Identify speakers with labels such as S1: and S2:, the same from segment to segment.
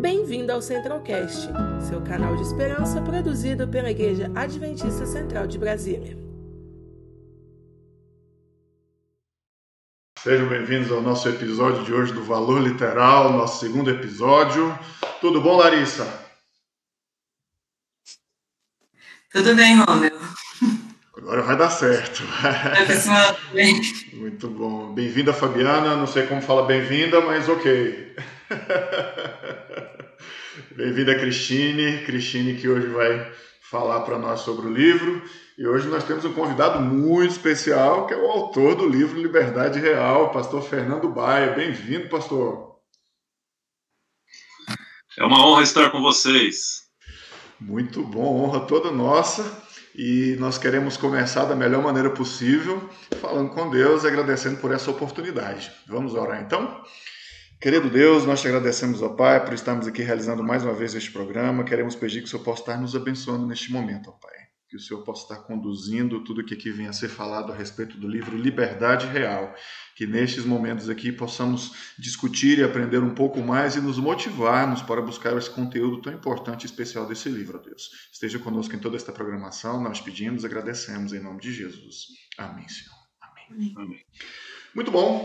S1: Bem-vindo ao Centralcast, seu canal de esperança produzido pela Igreja Adventista Central de Brasília.
S2: Sejam bem-vindos ao nosso episódio de hoje do Valor Literal, nosso segundo episódio. Tudo bom, Larissa?
S3: Tudo bem, Romeu.
S2: Agora vai dar certo.
S3: Oi, pessoal, tudo bem?
S2: Muito bom. Bem-vinda, Fabiana. Não sei como fala bem-vinda, mas ok. Bem-vinda, Cristine. Cristine que hoje vai falar para nós sobre o livro. E hoje nós temos um convidado muito especial, que é o autor do livro Liberdade Real, pastor Fernando Baia. Bem-vindo, pastor.
S4: É uma honra estar com vocês.
S2: Muito bom, honra toda nossa. E nós queremos começar da melhor maneira possível, falando com Deus e agradecendo por essa oportunidade. Vamos orar então? Querido Deus, nós te agradecemos, ó Pai, por estarmos aqui realizando mais uma vez este programa. Queremos pedir que o Senhor possa estar nos abençoando neste momento, ó Pai. Que o Senhor possa estar conduzindo tudo o que aqui vem a ser falado a respeito do livro Liberdade Real. Que nestes momentos aqui possamos discutir e aprender um pouco mais e nos motivarmos para buscar esse conteúdo tão importante e especial desse livro, ó Deus. Esteja conosco em toda esta programação. Nós pedimos, agradecemos em nome de Jesus. Amém, Senhor. Amém.
S4: Amém.
S2: Muito bom.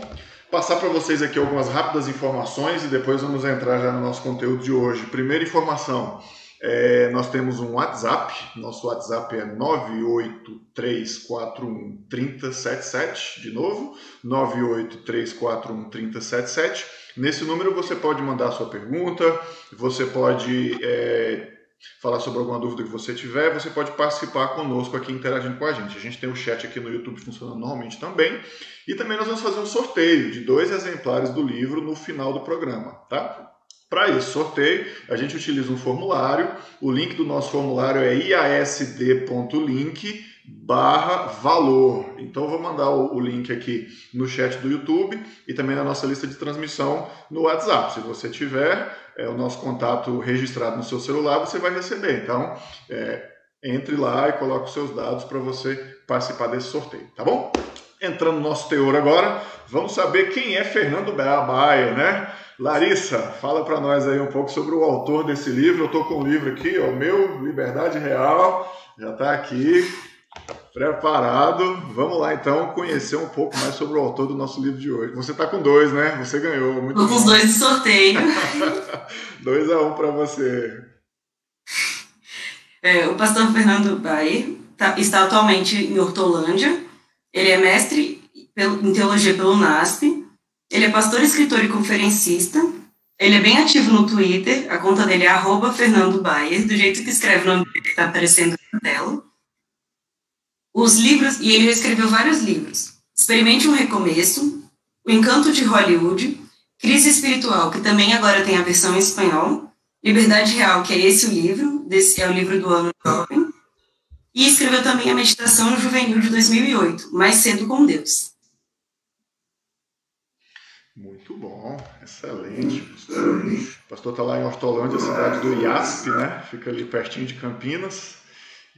S2: Passar para vocês aqui algumas rápidas informações e depois vamos entrar já no nosso conteúdo de hoje. Primeira informação: é, nós temos um WhatsApp. Nosso WhatsApp é 983413077. De novo, 983413077. Nesse número você pode mandar sua pergunta, você pode é, falar sobre alguma dúvida que você tiver, você pode participar conosco aqui interagindo com a gente. A gente tem o chat aqui no YouTube funcionando normalmente também. E também nós vamos fazer um sorteio de dois exemplares do livro no final do programa, tá? Para esse sorteio, a gente utiliza um formulário. O link do nosso formulário é iasd.link barra valor. Então vou mandar o, link aqui no chat do YouTube e também na nossa lista de transmissão no WhatsApp. Se você tiver é, o nosso contato registrado no seu celular, você vai receber. Então é, entre lá e coloque os seus dados para você participar desse sorteio, tá bom? Entrando no nosso teor agora, vamos saber quem é Fernando Baia, né? Larissa, fala para nós aí um pouco sobre o autor desse livro. Eu estou com o livro aqui, o meu, Liberdade Real, já está aqui, preparado. Vamos lá então conhecer um pouco mais sobre o autor do nosso livro de hoje. Você está com dois, né? Você ganhou. Muito
S3: Estou com os dois de sorteio.
S2: dois a um para você.
S3: É, o pastor Fernando Baer tá, está atualmente em Hortolândia. Ele é mestre em teologia pelo NASP ele é pastor, escritor e conferencista. Ele é bem ativo no Twitter. A conta dele é Fernando Bayer, do jeito que escreve o nome dele que está aparecendo na tela. Os livros, e ele escreveu vários livros. Experimente um Recomeço, O Encanto de Hollywood, Crise Espiritual, que também agora tem a versão em espanhol, Liberdade Real, que é esse o livro, desse é o livro do ano jovem, e escreveu também a Meditação Juvenil de 2008, Mais Cedo com Deus.
S2: Muito bom, excelente. O pastor está lá em Hortolândia, cidade do IASP, né? Fica ali pertinho de Campinas.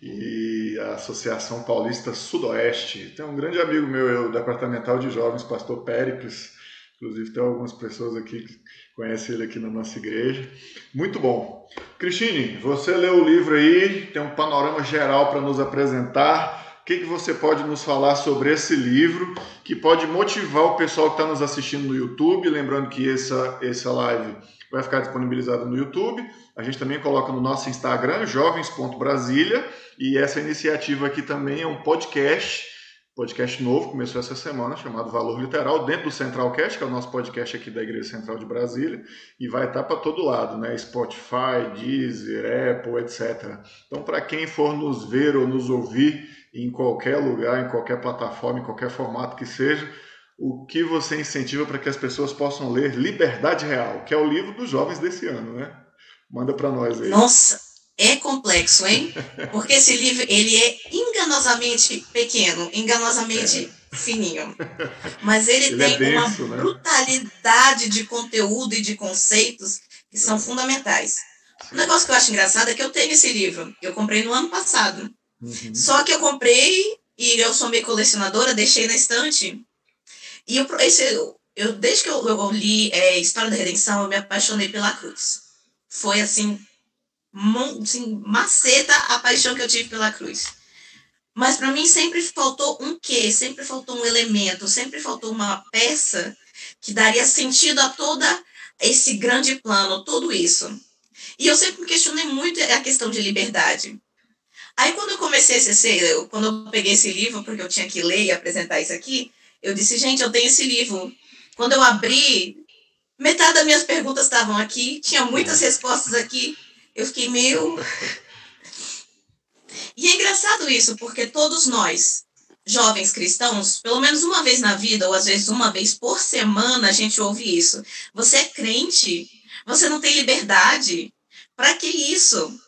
S2: E a Associação Paulista Sudoeste. Tem um grande amigo meu, eu, departamental de jovens, pastor Péricles. Inclusive tem algumas pessoas aqui que conhecem ele aqui na nossa igreja. Muito bom. Cristine, você leu o livro aí, tem um panorama geral para nos apresentar que, que você pode nos falar sobre esse livro que pode motivar o pessoal que está nos assistindo no YouTube? Lembrando que essa, essa live vai ficar disponibilizada no YouTube. A gente também coloca no nosso Instagram, jovens.brasília. E essa iniciativa aqui também é um podcast, podcast novo, começou essa semana, chamado Valor Literal, dentro do Centralcast, que é o nosso podcast aqui da Igreja Central de Brasília, e vai estar para todo lado, né? Spotify, Deezer, Apple, etc. Então, para quem for nos ver ou nos ouvir em qualquer lugar, em qualquer plataforma, em qualquer formato que seja, o que você incentiva para que as pessoas possam ler Liberdade Real, que é o livro dos jovens desse ano, né? Manda para nós aí.
S5: Nossa, é complexo, hein? Porque esse livro ele é enganosamente pequeno, enganosamente é. fininho. Mas ele, ele é tem é denso, uma né? brutalidade de conteúdo e de conceitos que são fundamentais. O negócio que eu acho engraçado é que eu tenho esse livro. Eu comprei no ano passado. Uhum. Só que eu comprei e eu sou meio colecionadora, deixei na estante. E eu, esse, eu desde que eu, eu li é, História da Redenção, eu me apaixonei pela cruz. foi assim, assim maceta a paixão que eu tive pela cruz. Mas para mim sempre faltou um quê? Sempre faltou um elemento, sempre faltou uma peça que daria sentido a toda esse grande plano, tudo isso. E eu sempre me questionei muito a questão de liberdade. Aí quando eu comecei a ser, quando eu peguei esse livro, porque eu tinha que ler e apresentar isso aqui, eu disse, gente, eu tenho esse livro. Quando eu abri, metade das minhas perguntas estavam aqui, tinha muitas respostas aqui. Eu fiquei meio. E é engraçado isso, porque todos nós, jovens cristãos, pelo menos uma vez na vida, ou às vezes uma vez por semana, a gente ouve isso. Você é crente? Você não tem liberdade? Para que isso?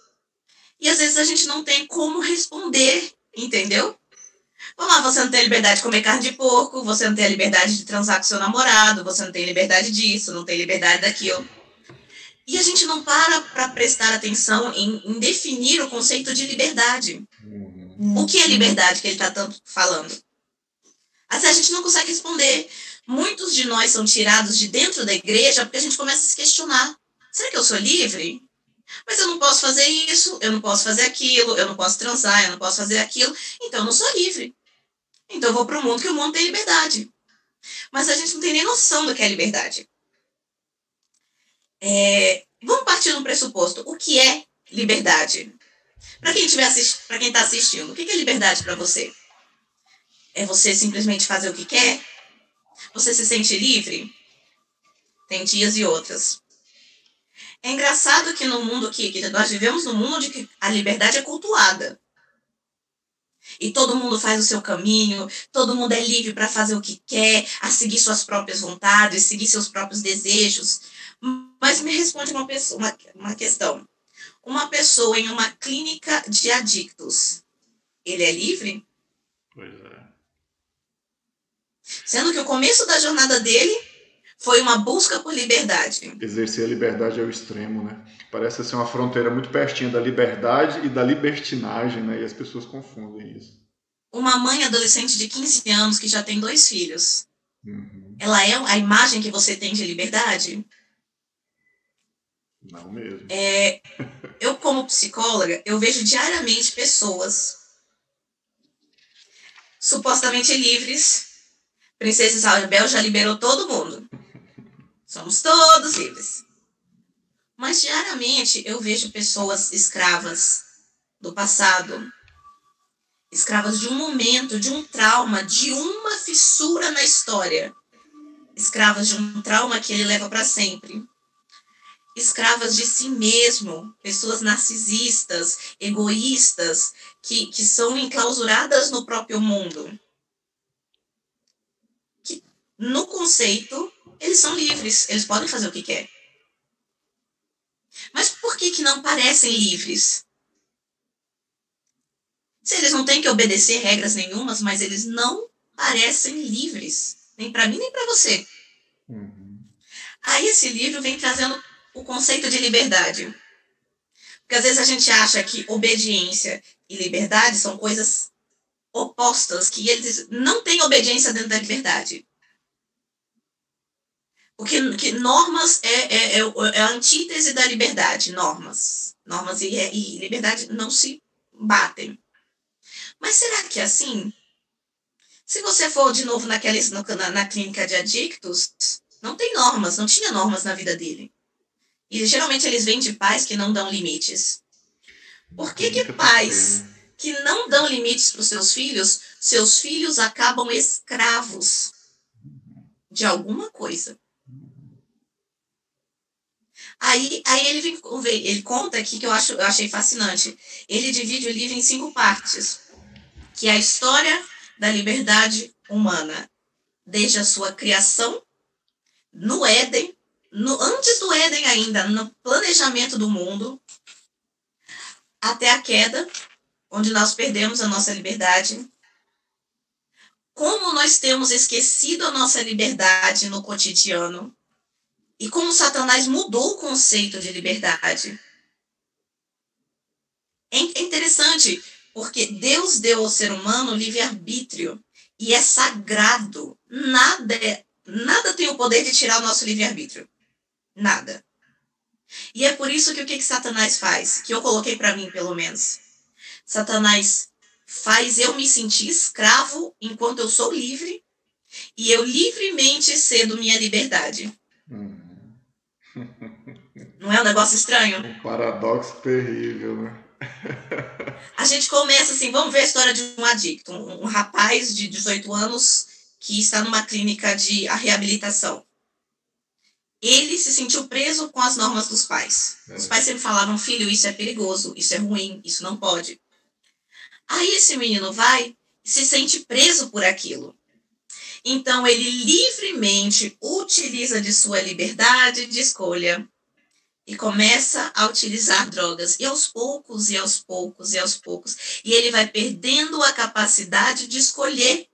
S5: E às vezes a gente não tem como responder, entendeu? Vamos lá, você não tem liberdade de comer carne de porco, você não tem a liberdade de transar com seu namorado, você não tem liberdade disso, não tem liberdade daquilo. E a gente não para para prestar atenção em, em, definir o conceito de liberdade. Uhum. O que é liberdade que ele está tanto falando? Assim, a gente não consegue responder. Muitos de nós são tirados de dentro da igreja porque a gente começa a se questionar. Será que eu sou livre? Mas eu não posso fazer isso, eu não posso fazer aquilo, eu não posso transar, eu não posso fazer aquilo, então eu não sou livre. Então eu vou para o mundo que o mundo tem liberdade. Mas a gente não tem nem noção do que é liberdade. É, vamos partir do pressuposto. O que é liberdade? Para quem estiver assist... para quem está assistindo, o que é liberdade para você? É você simplesmente fazer o que quer? Você se sente livre? Tem dias e outras. É engraçado que no mundo que, que nós vivemos num mundo onde a liberdade é cultuada. E todo mundo faz o seu caminho, todo mundo é livre para fazer o que quer, a seguir suas próprias vontades, seguir seus próprios desejos. Mas me responde uma, pessoa, uma, uma questão. Uma pessoa em uma clínica de adictos, ele é livre?
S2: Pois é.
S5: Sendo que o começo da jornada dele foi uma busca por liberdade.
S2: Exercer a liberdade ao extremo, né? Parece ser uma fronteira muito pertinha da liberdade e da libertinagem, né? E as pessoas confundem isso.
S5: Uma mãe adolescente de 15 anos que já tem dois filhos, uhum. ela é a imagem que você tem de liberdade?
S2: Não mesmo.
S5: É, eu, como psicóloga, eu vejo diariamente pessoas supostamente livres. Princesa Isabel já liberou todo mundo. Somos todos livres. Mas diariamente eu vejo pessoas escravas do passado, escravas de um momento, de um trauma, de uma fissura na história, escravas de um trauma que ele leva para sempre, escravas de si mesmo, pessoas narcisistas, egoístas, que, que são enclausuradas no próprio mundo. Que, no conceito, eles são livres, eles podem fazer o que quer. Mas por que, que não parecem livres? Se eles não têm que obedecer regras nenhumas, mas eles não parecem livres, nem para mim nem para você. Uhum. Aí esse livro vem trazendo o conceito de liberdade. Porque às vezes a gente acha que obediência e liberdade são coisas opostas, que eles não têm obediência dentro da liberdade. Porque que normas é, é, é, é, a antítese da liberdade, normas. Normas e, e liberdade não se batem. Mas será que é assim? Se você for de novo naquela, na, na clínica de adictos, não tem normas, não tinha normas na vida dele. E geralmente eles vêm de pais que não dão limites. Por que, que pais que não dão limites para os seus filhos, seus filhos acabam escravos de alguma coisa? Aí, aí ele, ele conta aqui que eu, acho, eu achei fascinante. Ele divide o livro em cinco partes, que é a história da liberdade humana, desde a sua criação, no Éden, no, antes do Éden ainda, no planejamento do mundo, até a queda, onde nós perdemos a nossa liberdade. Como nós temos esquecido a nossa liberdade no cotidiano e como Satanás mudou o conceito de liberdade. É interessante, porque Deus deu ao ser humano livre-arbítrio e é sagrado. Nada, é, nada tem o poder de tirar o nosso livre-arbítrio. Nada. E é por isso que o que, que Satanás faz? Que eu coloquei para mim, pelo menos. Satanás faz eu me sentir escravo enquanto eu sou livre e eu livremente cedo minha liberdade. Uhum. Não é um negócio estranho?
S2: Um paradoxo terrível, né?
S5: a gente começa assim, vamos ver a história de um adicto, um, um rapaz de 18 anos que está numa clínica de reabilitação. Ele se sentiu preso com as normas dos pais. É. Os pais sempre falaram, filho, isso é perigoso, isso é ruim, isso não pode. Aí esse menino vai e se sente preso por aquilo. Então ele livremente utiliza de sua liberdade de escolha e começa a utilizar drogas. E aos poucos, e aos poucos, e aos poucos. E ele vai perdendo a capacidade de escolher.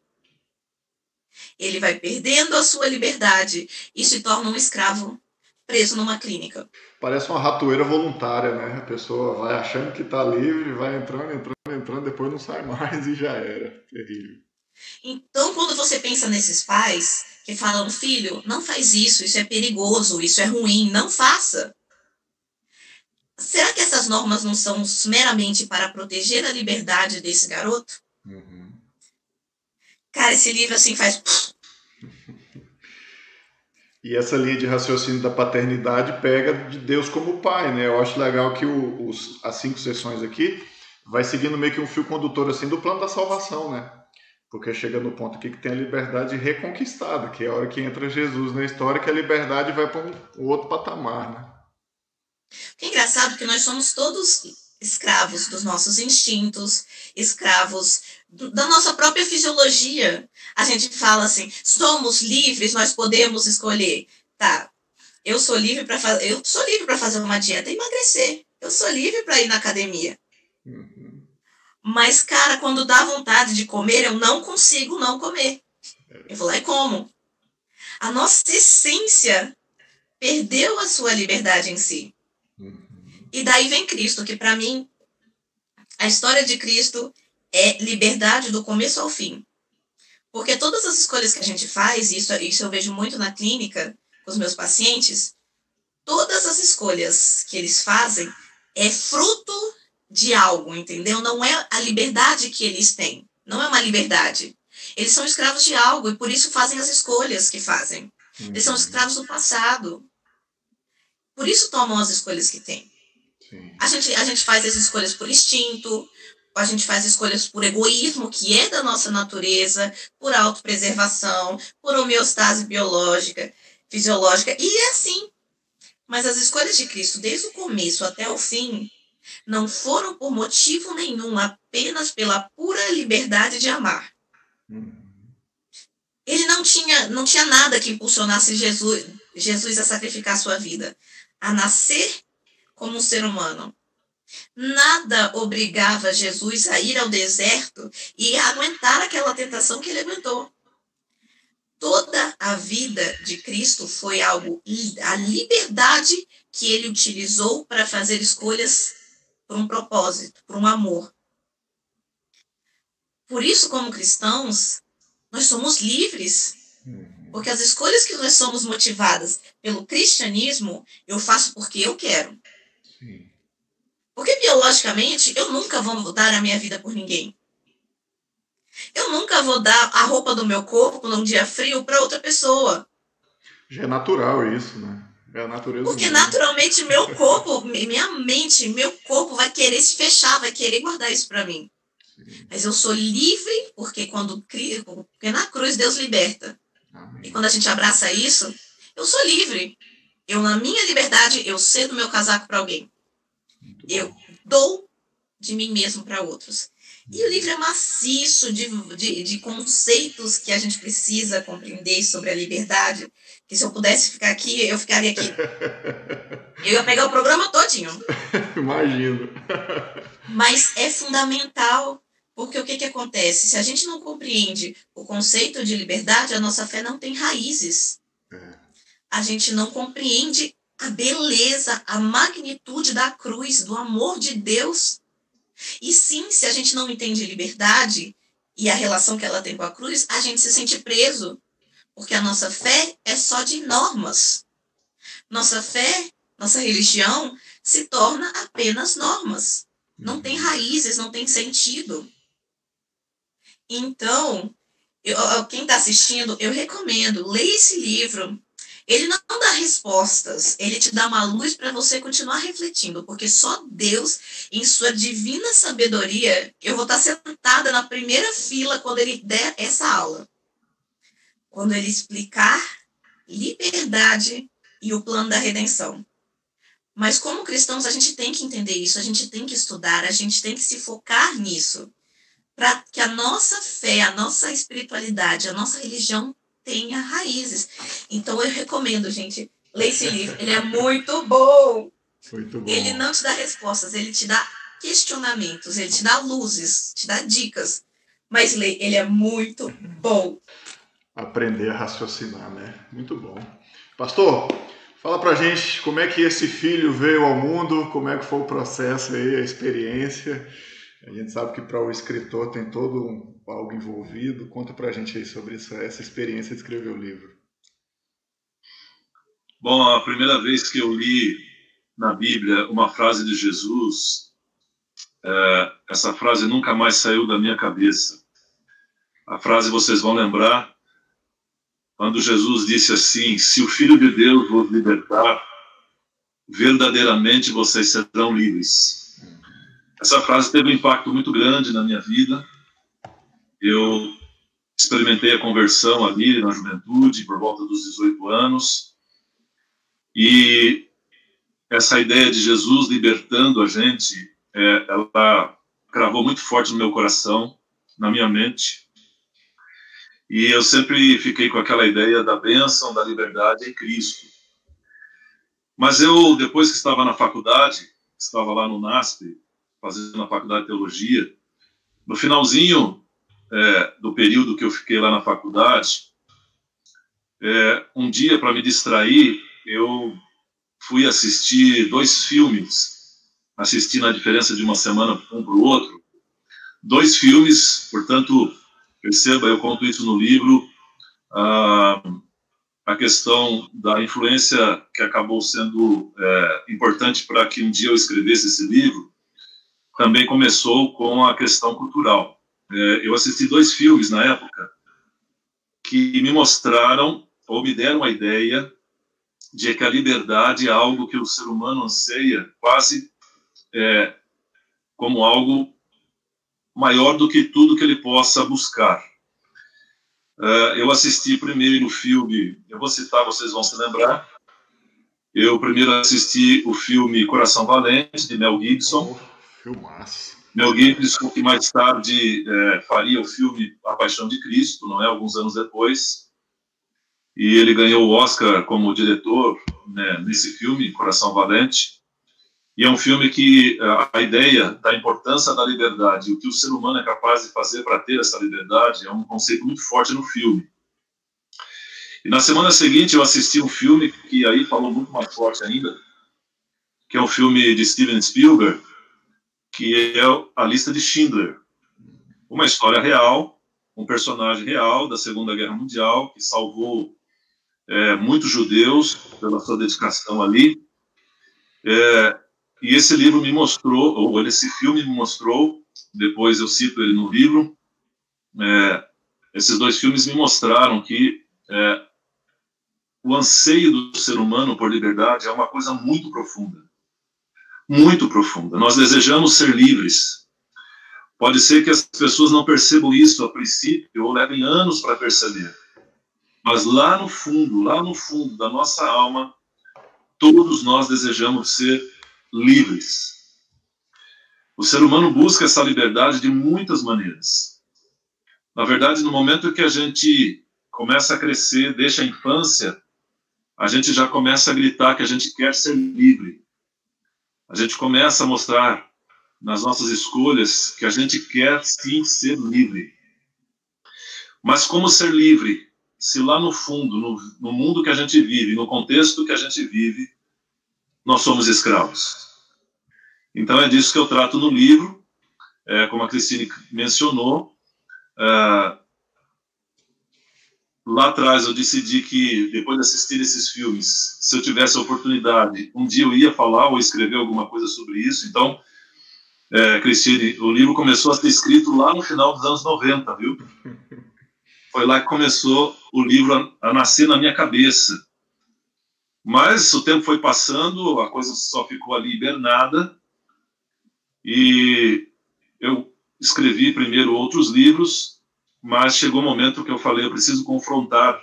S5: Ele vai perdendo a sua liberdade e se torna um escravo preso numa clínica.
S2: Parece uma ratoeira voluntária, né? A pessoa vai achando que está livre, vai entrando, entrando, entrando, depois não sai mais e já era. Terrível.
S5: Então, quando você pensa nesses pais que falam, filho, não faz isso, isso é perigoso, isso é ruim, não faça. Será que essas normas não são meramente para proteger a liberdade desse garoto? Uhum. Cara, esse livro assim faz.
S2: E essa linha de raciocínio da paternidade pega de Deus como pai, né? Eu acho legal que o, os, as cinco sessões aqui vai seguindo meio que um fio condutor assim do plano da salvação, né? Porque chega no ponto aqui que tem a liberdade reconquistada, que é a hora que entra Jesus na história, que a liberdade vai para um, outro patamar, né?
S5: O que é engraçado que nós somos todos escravos dos nossos instintos, escravos do, da nossa própria fisiologia. A gente fala assim: somos livres, nós podemos escolher. Tá, eu sou livre para fazer, eu sou livre para fazer uma dieta e emagrecer. Eu sou livre para ir na academia. Uhum. Mas, cara, quando dá vontade de comer, eu não consigo não comer. Eu vou lá e como. A nossa essência perdeu a sua liberdade em si. E daí vem Cristo, que para mim, a história de Cristo é liberdade do começo ao fim. Porque todas as escolhas que a gente faz, isso, isso eu vejo muito na clínica com os meus pacientes, todas as escolhas que eles fazem é fruto de algo, entendeu? Não é a liberdade que eles têm. Não é uma liberdade. Eles são escravos de algo e por isso fazem as escolhas que fazem. Eles são uhum. escravos do passado. Por isso tomam as escolhas que têm. A gente, a gente faz as escolhas por instinto, a gente faz escolhas por egoísmo, que é da nossa natureza, por autopreservação, por homeostase biológica, fisiológica, e é assim. Mas as escolhas de Cristo, desde o começo até o fim, não foram por motivo nenhum, apenas pela pura liberdade de amar. Uhum. Ele não tinha, não tinha nada que impulsionasse Jesus, Jesus a sacrificar sua vida, a nascer como um ser humano. Nada obrigava Jesus a ir ao deserto e a aguentar aquela tentação que ele aguentou. Toda a vida de Cristo foi algo, a liberdade que ele utilizou para fazer escolhas por um propósito, por um amor. Por isso, como cristãos, nós somos livres. Uhum. Porque as escolhas que nós somos motivadas pelo cristianismo, eu faço porque eu quero. Porque biologicamente eu nunca vou dar a minha vida por ninguém. Eu nunca vou dar a roupa do meu corpo num dia frio para outra pessoa.
S2: Já é natural isso, né? É a natureza.
S5: Porque naturalmente meu corpo, minha mente, meu corpo vai querer se fechar, vai querer guardar isso para mim. Sim. Mas eu sou livre porque quando porque na cruz Deus liberta. Amém. E quando a gente abraça isso, eu sou livre. Eu na minha liberdade eu cedo meu casaco para alguém. Eu dou de mim mesmo para outros. E o livro é maciço de, de, de, conceitos que a gente precisa compreender sobre a liberdade. Que se eu pudesse ficar aqui, eu ficaria aqui. Eu ia pegar o programa todinho.
S2: Imagino.
S5: Mas é fundamental, porque o que, que acontece? Se a gente não compreende o conceito de liberdade, a nossa fé não tem raízes. É. A gente não compreende a beleza, a magnitude da cruz, do amor de Deus. E sim, se a gente não entende liberdade e a relação que ela tem com a cruz, a gente se sente preso, porque a nossa fé é só de normas. Nossa fé, nossa religião, se torna apenas normas. Não tem uhum. raízes, não tem sentido. Então, eu, quem está assistindo, eu recomendo, leia esse livro. Ele não dá respostas, ele te dá uma luz para você continuar refletindo, porque só Deus, em sua divina sabedoria, eu vou estar sentada na primeira fila quando ele der essa aula. Quando ele explicar liberdade e o plano da redenção. Mas como cristãos, a gente tem que entender isso, a gente tem que estudar, a gente tem que se focar nisso, para que a nossa fé, a nossa espiritualidade, a nossa religião tenha raízes. Então eu recomendo, gente, leia esse livro, ele é muito bom.
S2: Muito bom.
S5: Ele não te dá respostas, ele te dá questionamentos, ele te dá luzes, te dá dicas. Mas lê, ele é muito bom.
S2: Aprender a raciocinar, né? Muito bom. Pastor, Fala pra gente como é que esse filho veio ao mundo, como é que foi o processo aí, a experiência. A gente sabe que para o escritor tem todo um, algo envolvido. Conta pra gente aí sobre isso, essa experiência de escrever o livro.
S4: Bom, a primeira vez que eu li na Bíblia uma frase de Jesus, é, essa frase nunca mais saiu da minha cabeça. A frase vocês vão lembrar quando Jesus disse assim: Se o Filho de Deus vos libertar, verdadeiramente vocês serão livres. Essa frase teve um impacto muito grande na minha vida. Eu experimentei a conversão ali na juventude, por volta dos 18 anos. E essa ideia de Jesus libertando a gente, é, ela gravou muito forte no meu coração, na minha mente. E eu sempre fiquei com aquela ideia da bênção da liberdade em Cristo. Mas eu, depois que estava na faculdade, estava lá no NASP, fazendo a faculdade de teologia, no finalzinho é, do período que eu fiquei lá na faculdade, é, um dia, para me distrair, eu fui assistir dois filmes, assisti na diferença de uma semana um para o outro, dois filmes, portanto, Perceba, eu conto isso no livro, a, a questão da influência que acabou sendo é, importante para que um dia eu escrevesse esse livro, também começou com a questão cultural. É, eu assisti dois filmes na época que me mostraram ou me deram a ideia de que a liberdade é algo que o ser humano anseia quase é, como algo maior do que tudo que ele possa buscar. Uh, eu assisti primeiro o filme, eu vou citar, vocês vão se lembrar. Eu primeiro assisti o filme Coração Valente, de Mel Gibson.
S2: Oh, filmaço.
S4: Mel Gibson, que mais tarde é, faria o filme A Paixão de Cristo, não é? Alguns anos depois. E ele ganhou o Oscar como diretor né, nesse filme, Coração Valente. E é um filme que a ideia da importância da liberdade, o que o ser humano é capaz de fazer para ter essa liberdade, é um conceito muito forte no filme. E na semana seguinte eu assisti um filme que aí falou muito mais forte ainda, que é um filme de Steven Spielberg, que é A Lista de Schindler. Uma história real, um personagem real da Segunda Guerra Mundial, que salvou é, muitos judeus pela sua dedicação ali. É, e esse livro me mostrou, ou esse filme me mostrou, depois eu cito ele no livro, é, esses dois filmes me mostraram que é, o anseio do ser humano por liberdade é uma coisa muito profunda. Muito profunda. Nós desejamos ser livres. Pode ser que as pessoas não percebam isso a princípio ou levem anos para perceber. Mas lá no fundo, lá no fundo da nossa alma, todos nós desejamos ser livres. O ser humano busca essa liberdade de muitas maneiras. Na verdade, no momento que a gente começa a crescer, deixa a infância, a gente já começa a gritar que a gente quer ser livre. A gente começa a mostrar nas nossas escolhas que a gente quer sim ser livre. Mas como ser livre se lá no fundo, no, no mundo que a gente vive, no contexto que a gente vive, nós somos escravos. Então é disso que eu trato no livro, é, como a Cristine mencionou. É, lá atrás eu decidi que, depois de assistir esses filmes, se eu tivesse a oportunidade, um dia eu ia falar ou escrever alguma coisa sobre isso. Então, é, Cristine, o livro começou a ser escrito lá no final dos anos 90, viu? Foi lá que começou o livro a, a nascer na minha cabeça. Mas o tempo foi passando, a coisa só ficou ali hibernada. E eu escrevi primeiro outros livros, mas chegou o um momento que eu falei, eu preciso confrontar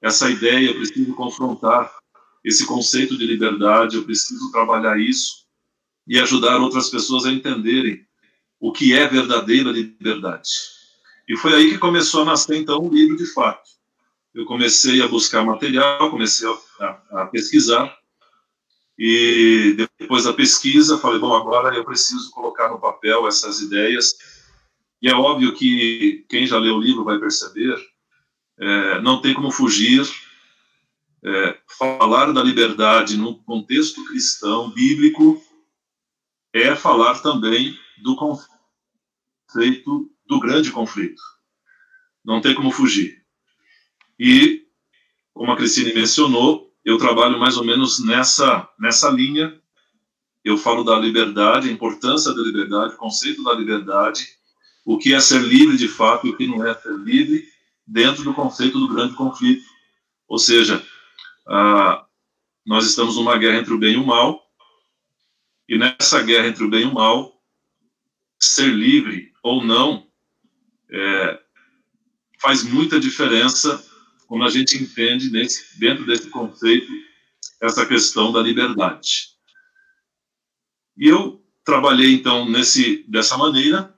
S4: essa ideia, eu preciso confrontar esse conceito de liberdade, eu preciso trabalhar isso e ajudar outras pessoas a entenderem o que é verdadeira liberdade. E foi aí que começou a nascer, então, o livro de fato. Eu comecei a buscar material, comecei a, a pesquisar, e depois da pesquisa, falei, bom, agora eu preciso colocar no papel essas ideias. E é óbvio que quem já leu o livro vai perceber, é, não tem como fugir. É, falar da liberdade no contexto cristão, bíblico, é falar também do conflito, do grande conflito. Não tem como fugir. E, como a Cristine mencionou, eu trabalho mais ou menos nessa, nessa linha. Eu falo da liberdade, a importância da liberdade, o conceito da liberdade, o que é ser livre de fato e o que não é ser livre, dentro do conceito do grande conflito. Ou seja, ah, nós estamos numa guerra entre o bem e o mal, e nessa guerra entre o bem e o mal, ser livre ou não é, faz muita diferença quando a gente entende nesse, dentro desse conceito essa questão da liberdade. E eu trabalhei então nesse dessa maneira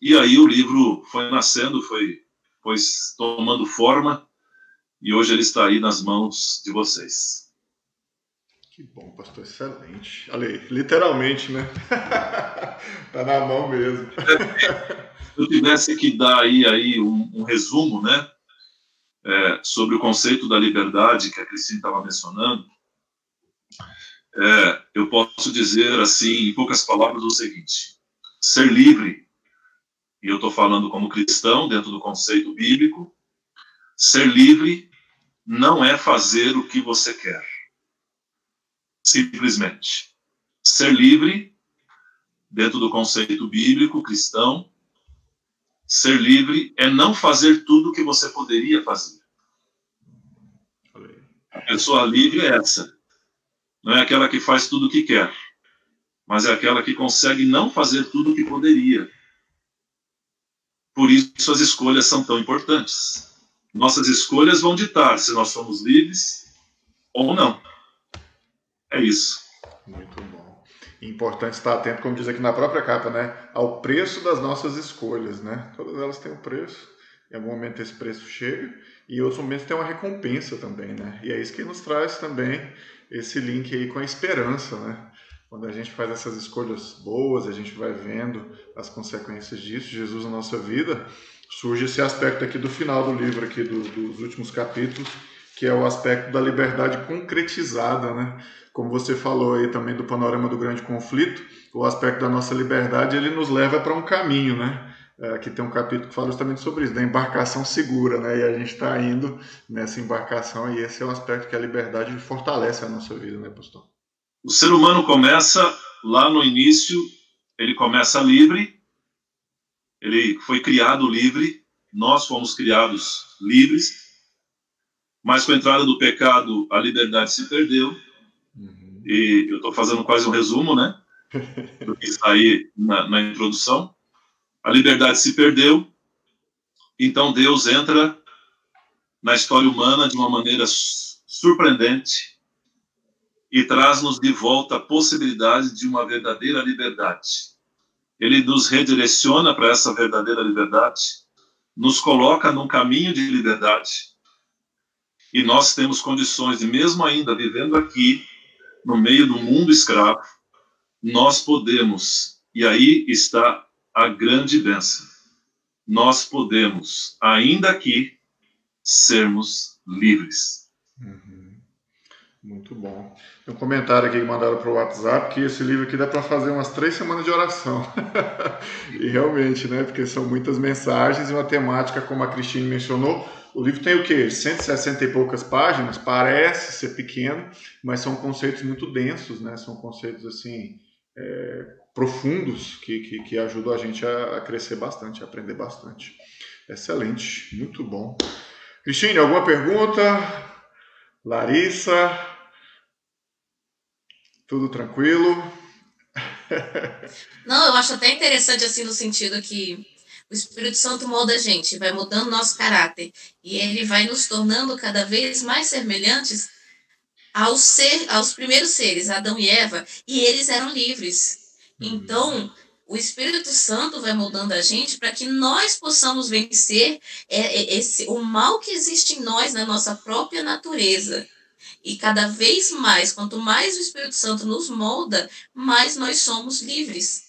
S4: e aí o livro foi nascendo, foi foi tomando forma e hoje ele está aí nas mãos de vocês.
S2: Que bom, pastor, excelente. Ali, literalmente, né? tá na mão mesmo.
S4: Se eu tivesse que dar aí, aí um, um resumo, né? é, sobre o conceito da liberdade que a Cristina estava mencionando, é, eu posso dizer assim, em poucas palavras, o seguinte: ser livre, e eu estou falando como cristão, dentro do conceito bíblico, ser livre não é fazer o que você quer. Simplesmente. Ser livre, dentro do conceito bíblico cristão, Ser livre é não fazer tudo o que você poderia fazer. A pessoa livre é essa. Não é aquela que faz tudo o que quer, mas é aquela que consegue não fazer tudo o que poderia. Por isso as escolhas são tão importantes. Nossas escolhas vão ditar se nós somos livres ou não. É isso.
S2: Muito bom importante estar atento, como diz aqui na própria capa, né, ao preço das nossas escolhas, né? Todas elas têm um preço. Em algum momento esse preço chega e em outros momentos tem uma recompensa também, né? E é isso que nos traz também esse link aí com a esperança, né? Quando a gente faz essas escolhas boas, a gente vai vendo as consequências disso, Jesus na nossa vida, surge esse aspecto aqui do final do livro, aqui do, dos últimos capítulos, que é o aspecto da liberdade concretizada, né? como você falou aí também do panorama do grande conflito, o aspecto da nossa liberdade ele nos leva para um caminho, né? É, aqui tem um capítulo que fala justamente sobre isso, da embarcação segura, né? E a gente está indo nessa embarcação e esse é o aspecto que a liberdade fortalece a nossa vida, né, pastor?
S4: O ser humano começa lá no início, ele começa livre, ele foi criado livre, nós fomos criados livres, mas com a entrada do pecado a liberdade se perdeu e eu estou fazendo quase um resumo, né? Do que está aí na, na introdução. A liberdade se perdeu, então Deus entra na história humana de uma maneira surpreendente e traz-nos de volta a possibilidade de uma verdadeira liberdade. Ele nos redireciona para essa verdadeira liberdade, nos coloca num caminho de liberdade e nós temos condições de, mesmo ainda vivendo aqui, no meio do mundo escravo, nós podemos, e aí está a grande bênção, nós podemos, ainda aqui, sermos livres.
S2: Muito bom. Tem um comentário aqui que mandaram para o WhatsApp que esse livro aqui dá para fazer umas três semanas de oração. e realmente, né? Porque são muitas mensagens e uma temática, como a Cristine mencionou. O livro tem o quê? 160 e poucas páginas, parece ser pequeno, mas são conceitos muito densos, né? São conceitos assim é, profundos que, que, que, ajudam a gente a, a crescer bastante, a aprender bastante. Excelente, muito bom. Cristine, alguma pergunta? Larissa? Tudo tranquilo?
S5: Não, eu acho até interessante assim no sentido que o Espírito Santo molda a gente, vai mudando nosso caráter e ele vai nos tornando cada vez mais semelhantes aos, ser, aos primeiros seres, Adão e Eva, e eles eram livres. Uhum. Então, o Espírito Santo vai moldando a gente para que nós possamos vencer é, é, esse, o mal que existe em nós, na nossa própria natureza. E cada vez mais, quanto mais o Espírito Santo nos molda, mais nós somos livres.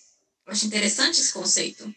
S5: Eu acho interessante esse conceito.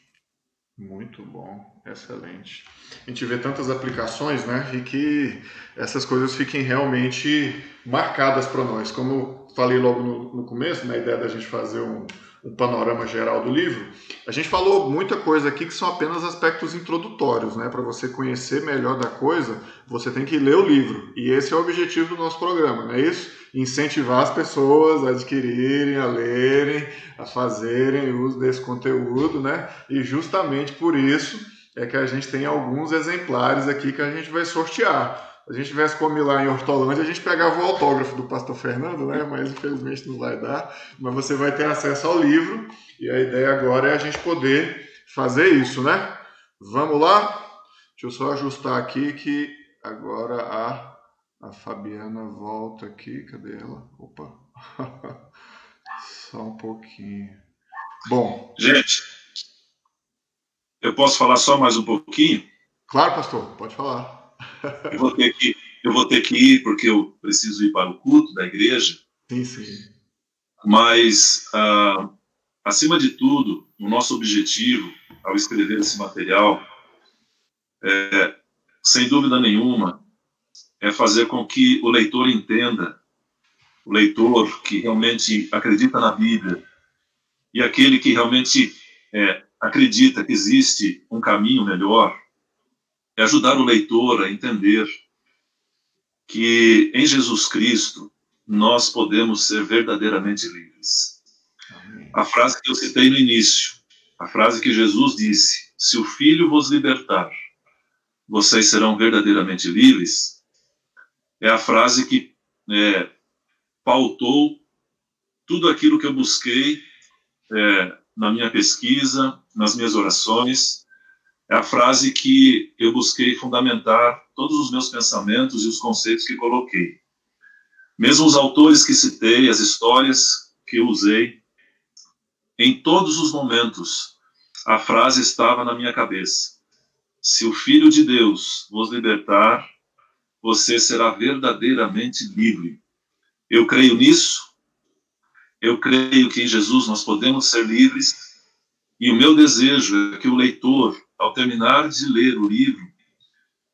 S2: Muito bom, excelente. A gente vê tantas aplicações, né? E que essas coisas fiquem realmente marcadas para nós. Como falei logo no, no começo, na ideia da gente fazer um, um panorama geral do livro, a gente falou muita coisa aqui que são apenas aspectos introdutórios, né? Para você conhecer melhor da coisa, você tem que ler o livro. E esse é o objetivo do nosso programa, não é isso? Incentivar as pessoas a adquirirem, a lerem, a fazerem uso desse conteúdo, né? E justamente por isso é que a gente tem alguns exemplares aqui que a gente vai sortear a gente tivesse como lá em Hortolândia, a gente pegava o autógrafo do pastor Fernando, né? Mas infelizmente não vai dar. Mas você vai ter acesso ao livro e a ideia agora é a gente poder fazer isso, né? Vamos lá? Deixa eu só ajustar aqui que agora a, a Fabiana volta aqui. Cadê ela? Opa! só um pouquinho. Bom.
S4: Gente, eu posso falar só mais um pouquinho?
S2: Claro, pastor, pode falar.
S4: Eu vou ter que, eu vou ter que ir porque eu preciso ir para o culto da igreja.
S2: Sim, sim.
S4: Mas, ah, acima de tudo, o nosso objetivo ao escrever esse material, é, sem dúvida nenhuma, é fazer com que o leitor entenda, o leitor que realmente acredita na Bíblia e aquele que realmente é, acredita que existe um caminho melhor, é ajudar o leitor a entender que em Jesus Cristo nós podemos ser verdadeiramente livres. Amém. A frase que eu citei no início, a frase que Jesus disse: Se o Filho vos libertar, vocês serão verdadeiramente livres, é a frase que é, pautou tudo aquilo que eu busquei é, na minha pesquisa, nas minhas orações é a frase que eu busquei fundamentar todos os meus pensamentos e os conceitos que coloquei. Mesmo os autores que citei, as histórias que usei, em todos os momentos, a frase estava na minha cabeça. Se o Filho de Deus vos libertar, você será verdadeiramente livre. Eu creio nisso. Eu creio que em Jesus nós podemos ser livres. E o meu desejo é que o leitor ao terminar de ler o livro,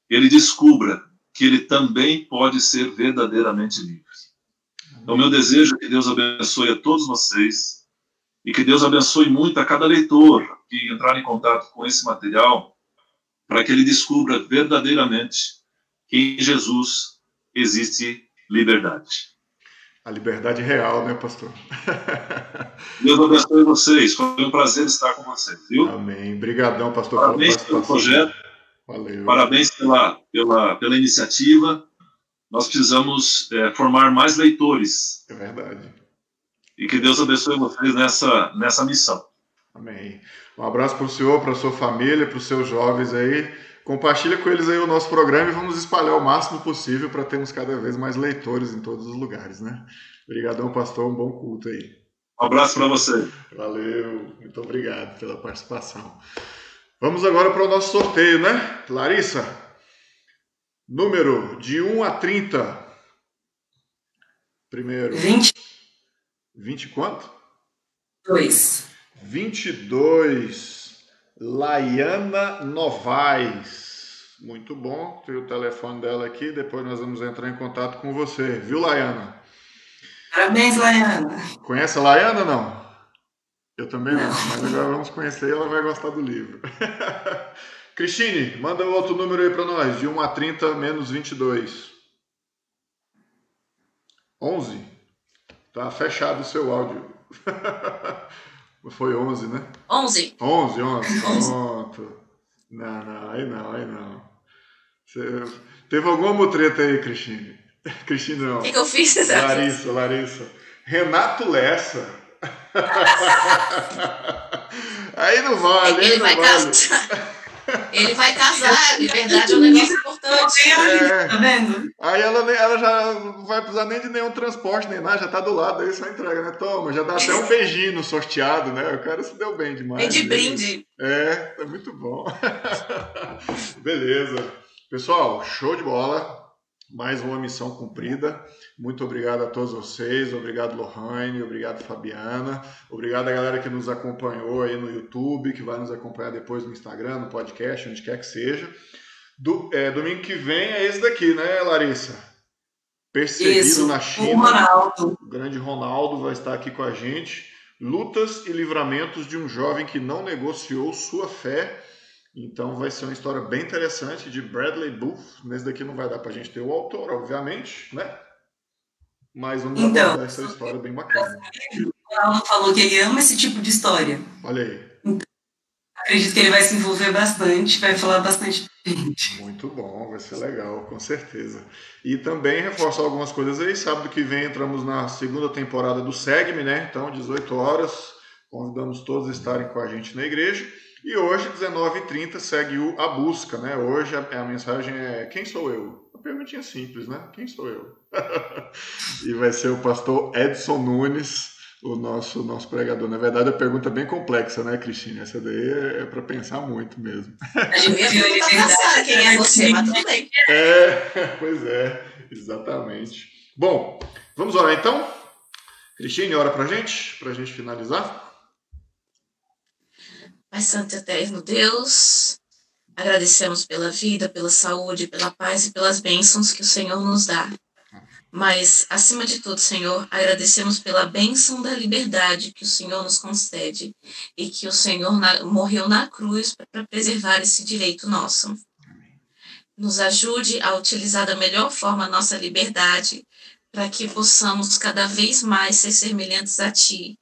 S4: ele descubra que ele também pode ser verdadeiramente livre. Então, meu desejo é que Deus abençoe a todos vocês e que Deus abençoe muito a cada leitor que entrar em contato com esse material, para que ele descubra verdadeiramente que em Jesus existe liberdade.
S2: A liberdade real, né, pastor?
S4: Deus abençoe vocês. Foi um prazer estar com vocês, viu?
S2: Amém. Obrigadão, pastor.
S4: Parabéns pelo projeto. Valeu. Parabéns pela, pela, pela iniciativa. Nós precisamos é, formar mais leitores.
S2: É verdade.
S4: E que Deus abençoe vocês nessa, nessa missão.
S2: Amém. Um abraço para o senhor, para a sua família, para os seus jovens aí. Compartilha com eles aí o nosso programa e vamos espalhar o máximo possível para termos cada vez mais leitores em todos os lugares, né? Obrigadão, pastor, um bom culto aí.
S4: Um abraço para você.
S2: Valeu, muito obrigado pela participação. Vamos agora para o nosso sorteio, né? Larissa, número de 1 a 30. Primeiro.
S3: 20.
S2: 20 quanto?
S3: 2.
S2: 22. Laiana Novaes. Muito bom. Tem o telefone dela aqui. Depois nós vamos entrar em contato com você. Viu, Laiana?
S3: Parabéns, Laiana.
S2: Conhece a Laiana não? Eu também não, mas agora vamos conhecer e ela vai gostar do livro. Cristine, manda outro número aí para nós, de 1 a 30 menos 22. 11. Tá fechado o seu áudio. Foi 11, né?
S5: 11.
S2: 11, 11. Pronto. Não, não, aí não, aí não. Você... Teve alguma mutreta aí, Cristine? Cristine não.
S5: O que, que, eu fiz?
S2: Larissa, Larissa. Renato Lessa. aí não vale, aí não vale.
S5: Ele vai casar, liberdade é um negócio importante.
S3: É. Tá vendo?
S2: Aí ela, ela já não vai precisar nem de nenhum transporte, nem nada, já tá do lado, aí só entrega, né? Toma, já dá até um beijinho no sorteado, né? O cara se deu bem demais.
S5: Vem de brinde.
S2: É, tá muito bom. Beleza. Pessoal, show de bola. Mais uma missão cumprida. Muito obrigado a todos vocês. Obrigado, Lohane. Obrigado, Fabiana. Obrigado a galera que nos acompanhou aí no YouTube, que vai nos acompanhar depois no Instagram, no podcast, onde quer que seja. Do, é, domingo que vem é esse daqui, né, Larissa? Perseguido
S3: Isso,
S2: na
S3: o
S2: China.
S3: Ronaldo.
S2: O grande Ronaldo vai estar aqui com a gente. Lutas e livramentos de um jovem que não negociou sua fé. Então vai ser uma história bem interessante de Bradley Booth. Nesse daqui não vai dar pra gente ter o autor, obviamente, né? Mas vamos
S3: Então.
S2: abordar essa história bem bacana.
S3: O Ronaldo falou que ele ama esse tipo de história.
S2: Olha aí.
S3: Acredito que ele vai se envolver bastante, vai falar bastante gente.
S2: Muito bom, vai ser legal, com certeza. E também reforçar algumas coisas aí. Sábado que vem entramos na segunda temporada do Segme, né? Então, 18 horas. Convidamos todos a estarem com a gente na igreja. E hoje, 19h30, segue o A Busca, né? Hoje a, a mensagem é Quem sou eu? Uma perguntinha simples, né? Quem sou eu? e vai ser o pastor Edson Nunes, o nosso, nosso pregador. Na verdade, a pergunta é bem complexa, né, Cristina? Essa daí é, é para pensar muito mesmo.
S5: Perguntar pra Sara quem é você, mas tudo bem.
S2: É, pois é, exatamente. Bom, vamos orar então? Cristine, ora pra gente, pra gente finalizar.
S5: Pai Santo Eterno Deus, agradecemos pela vida, pela saúde, pela paz e pelas bênçãos que o Senhor nos dá. Mas, acima de tudo, Senhor, agradecemos pela bênção da liberdade que o Senhor nos concede e que o Senhor na- morreu na cruz para preservar esse direito nosso. Nos ajude a utilizar da melhor forma a nossa liberdade para que possamos cada vez mais ser semelhantes a Ti.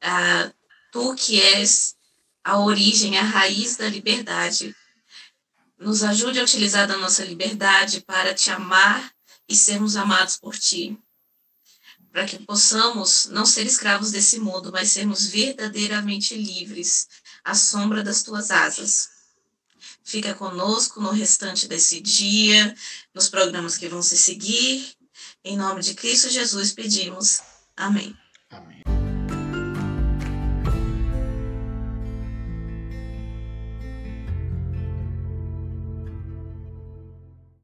S5: Ah, tu que és a origem, a raiz da liberdade. Nos ajude a utilizar da nossa liberdade para te amar e sermos amados por ti. Para que possamos não ser escravos desse mundo, mas sermos verdadeiramente livres à sombra das tuas asas. Fica conosco no restante desse dia, nos programas que vão se seguir. Em nome de Cristo Jesus pedimos. Amém.